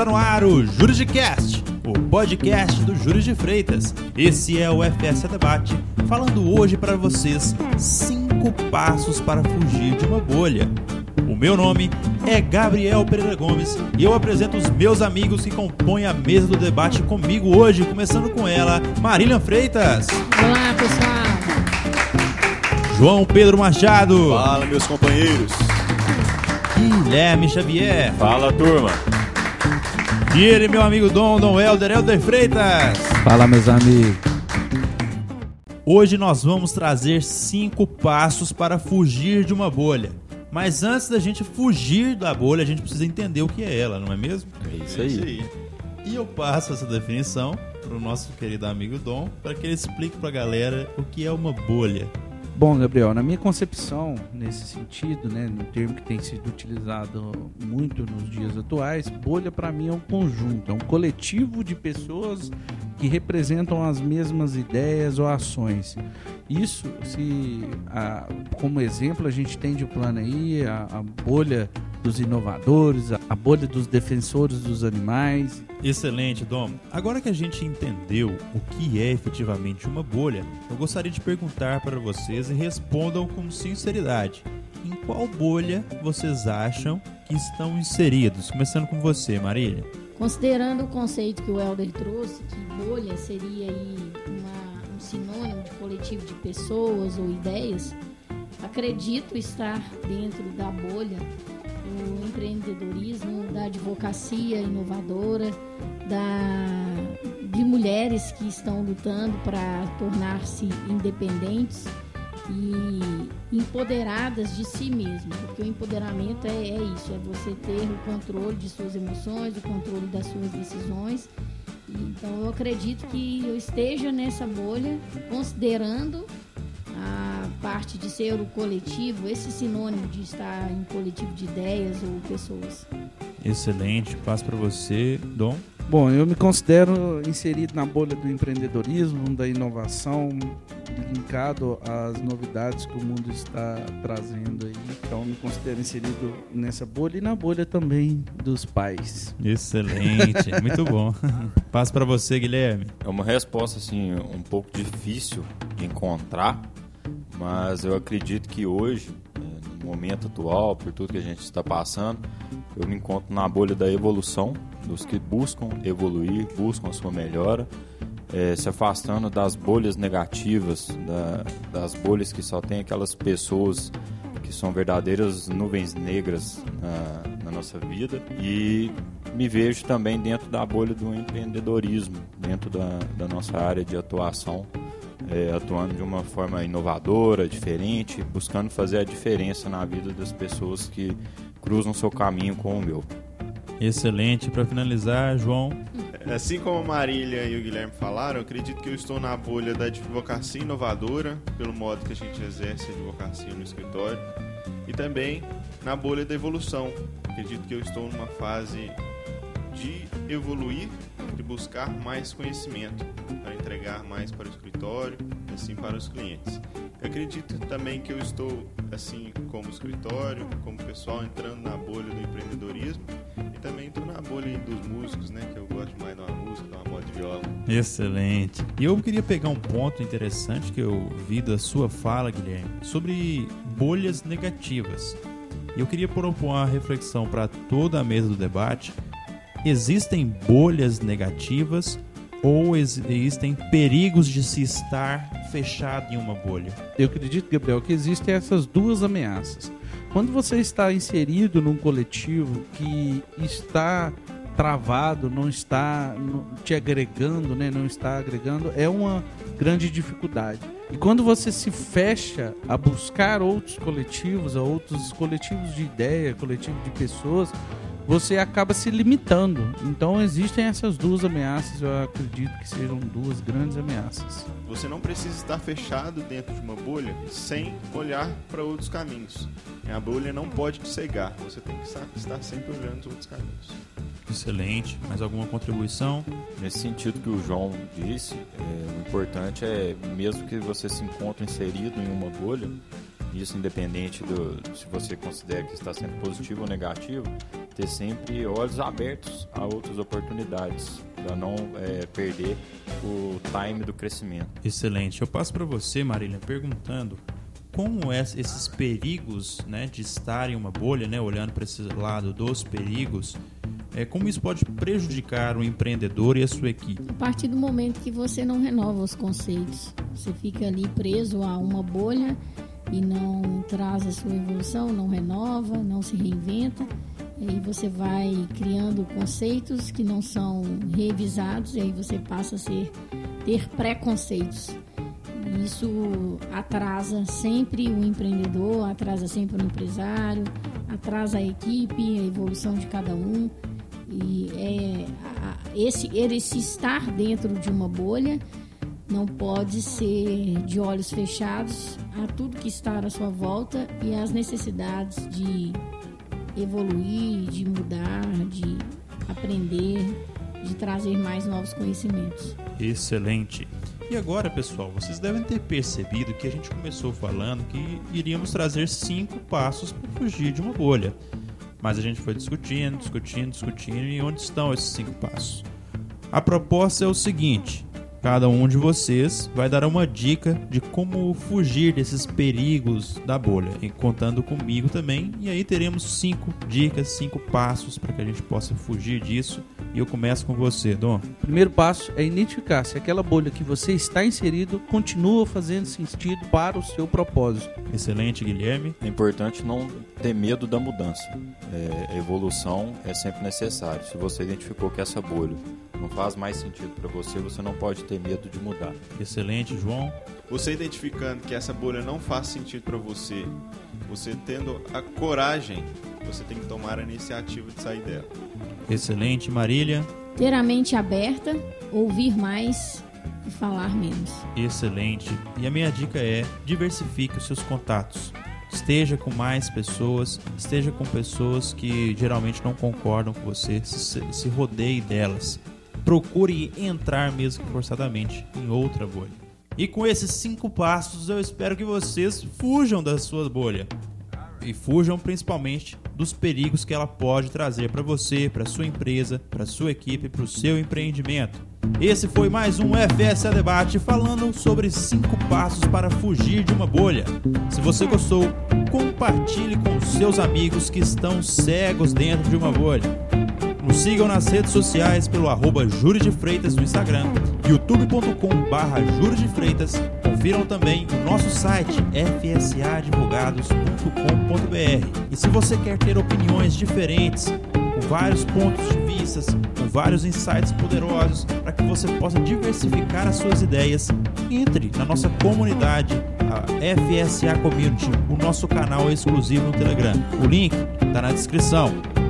Está no ar o Juridicast, o podcast do Júri de Freitas. Esse é o FS Debate, falando hoje para vocês cinco passos para fugir de uma bolha. O meu nome é Gabriel Pereira Gomes e eu apresento os meus amigos que compõem a mesa do debate comigo hoje, começando com ela, Marília Freitas. Olá, pessoal. João Pedro Machado. Fala, meus companheiros. Guilherme Xavier. Fala, turma. E ele, meu amigo Dom, Dom Helder, Helder Freitas. Fala, meus amigos. Hoje nós vamos trazer cinco passos para fugir de uma bolha. Mas antes da gente fugir da bolha, a gente precisa entender o que é ela, não é mesmo? É isso aí. E eu passo essa definição para o nosso querido amigo Dom, para que ele explique para a galera o que é uma bolha. Bom, Gabriel, na minha concepção, nesse sentido, né, no termo que tem sido utilizado muito nos dias atuais, bolha para mim é um conjunto, é um coletivo de pessoas que representam as mesmas ideias ou ações. Isso, se a, como exemplo, a gente tem de plano aí a, a bolha dos inovadores, a, bolha dos defensores dos animais. Excelente, Dom. Agora que a gente entendeu o que é efetivamente uma bolha, eu gostaria de perguntar para vocês e respondam com sinceridade. Em qual bolha vocês acham que estão inseridos? Começando com você, Marília. Considerando o conceito que o Helder trouxe, que bolha seria aí uma, um sinônimo de coletivo de pessoas ou ideias, acredito estar dentro da bolha empreendedorismo, da advocacia inovadora, da, de mulheres que estão lutando para tornar-se independentes e empoderadas de si mesmas, porque o empoderamento é, é, isso, é você ter o controle de suas emoções, o controle das suas decisões. Então eu acredito que eu esteja nessa bolha, considerando parte de ser o coletivo, esse sinônimo de estar em coletivo de ideias ou pessoas. Excelente, passo para você, Dom. Bom, eu me considero inserido na bolha do empreendedorismo, da inovação, linkado às novidades que o mundo está trazendo aí. Então, me considero inserido nessa bolha e na bolha também dos pais. Excelente, muito bom. Passo para você, Guilherme. É uma resposta assim um pouco difícil de encontrar, mas eu acredito que hoje, no momento atual, por tudo que a gente está passando, eu me encontro na bolha da evolução, dos que buscam evoluir, buscam a sua melhora, é, se afastando das bolhas negativas, da, das bolhas que só tem aquelas pessoas que são verdadeiras nuvens negras na, na nossa vida. E me vejo também dentro da bolha do empreendedorismo, dentro da, da nossa área de atuação, é, atuando de uma forma inovadora, diferente, buscando fazer a diferença na vida das pessoas que cruzam seu caminho com o meu. Excelente. Para finalizar, João. Assim como a Marília e o Guilherme falaram, eu acredito que eu estou na bolha da advocacia inovadora, pelo modo que a gente exerce a advocacia no escritório, e também na bolha da evolução. Acredito que eu estou numa fase de evoluir, buscar mais conhecimento, para entregar mais para o escritório, assim para os clientes. Eu acredito também que eu estou, assim como escritório, como pessoal, entrando na bolha do empreendedorismo e também estou na bolha dos músicos, né? Que eu gosto mais de uma música, de uma moda de viola. Excelente. E eu queria pegar um ponto interessante que eu vi da sua fala, Guilherme, sobre bolhas negativas. Eu queria propor uma reflexão para toda a mesa do debate. Existem bolhas negativas ou existem perigos de se estar fechado em uma bolha? Eu acredito, Gabriel, que existem essas duas ameaças. Quando você está inserido num coletivo que está travado, não está te agregando, né? não está agregando, é uma grande dificuldade. E quando você se fecha a buscar outros coletivos, a outros coletivos de ideia, coletivos de pessoas, você acaba se limitando. Então existem essas duas ameaças, eu acredito que sejam duas grandes ameaças. Você não precisa estar fechado dentro de uma bolha sem olhar para outros caminhos. A bolha não pode te cegar, você tem que estar sempre olhando os outros caminhos. Excelente. Mais alguma contribuição? Nesse sentido que o João disse, é, o importante é, mesmo que você se encontre inserido em uma bolha, isso independente do se você considera que está sendo positivo ou negativo, ter sempre olhos abertos a outras oportunidades, para não é, perder o time do crescimento. Excelente. Eu passo para você, Marília, perguntando como é esses perigos né, de estar em uma bolha, né, olhando para esse lado dos perigos, é, como isso pode prejudicar o empreendedor e a sua equipe? A partir do momento que você não renova os conceitos, você fica ali preso a uma bolha e não traz a sua evolução, não renova, não se reinventa, e aí você vai criando conceitos que não são revisados e aí você passa a ser ter preconceitos. Isso atrasa sempre o empreendedor, atrasa sempre o empresário, atrasa a equipe, a evolução de cada um. E é, esse, esse estar dentro de uma bolha não pode ser de olhos fechados a tudo que está à sua volta e às necessidades de evoluir, de mudar, de aprender, de trazer mais novos conhecimentos. Excelente. E agora, pessoal, vocês devem ter percebido que a gente começou falando que iríamos trazer cinco passos para fugir de uma bolha. Mas a gente foi discutindo, discutindo, discutindo e onde estão esses cinco passos? A proposta é o seguinte: cada um de vocês vai dar uma dica de como fugir desses perigos da bolha, e contando comigo também. E aí teremos cinco dicas, cinco passos para que a gente possa fugir disso. E eu começo com você, Dom. O primeiro passo é identificar se aquela bolha que você está inserido continua fazendo sentido para o seu propósito. Excelente, Guilherme. É importante não ter medo da mudança. É, evolução é sempre necessário. Se você identificou que essa bolha não faz mais sentido para você, você não pode ter medo de mudar. Excelente, João. Você identificando que essa bolha não faz sentido para você, você tendo a coragem, você tem que tomar a iniciativa de sair dela. Excelente, Marília. Ter a mente aberta, ouvir mais e falar menos. Excelente. E a minha dica é diversifique os seus contatos. Esteja com mais pessoas, esteja com pessoas que geralmente não concordam com você, se, se rodeie delas procure entrar mesmo que forçadamente em outra bolha. E com esses cinco passos, eu espero que vocês fujam da sua bolha. E fujam principalmente dos perigos que ela pode trazer para você, para sua empresa, para sua equipe, para o seu empreendimento. Esse foi mais um FSA Debate falando sobre cinco passos para fugir de uma bolha. Se você gostou, compartilhe com seus amigos que estão cegos dentro de uma bolha. Nos sigam nas redes sociais pelo arroba Júri de Freitas no Instagram, youtube.com barra Júri de Freitas. Confiram também o nosso site fsadvogados.com.br. E se você quer ter opiniões diferentes, com vários pontos de vista, com vários insights poderosos, para que você possa diversificar as suas ideias, entre na nossa comunidade, a FSA Community, o nosso canal exclusivo no Telegram. O link está na descrição.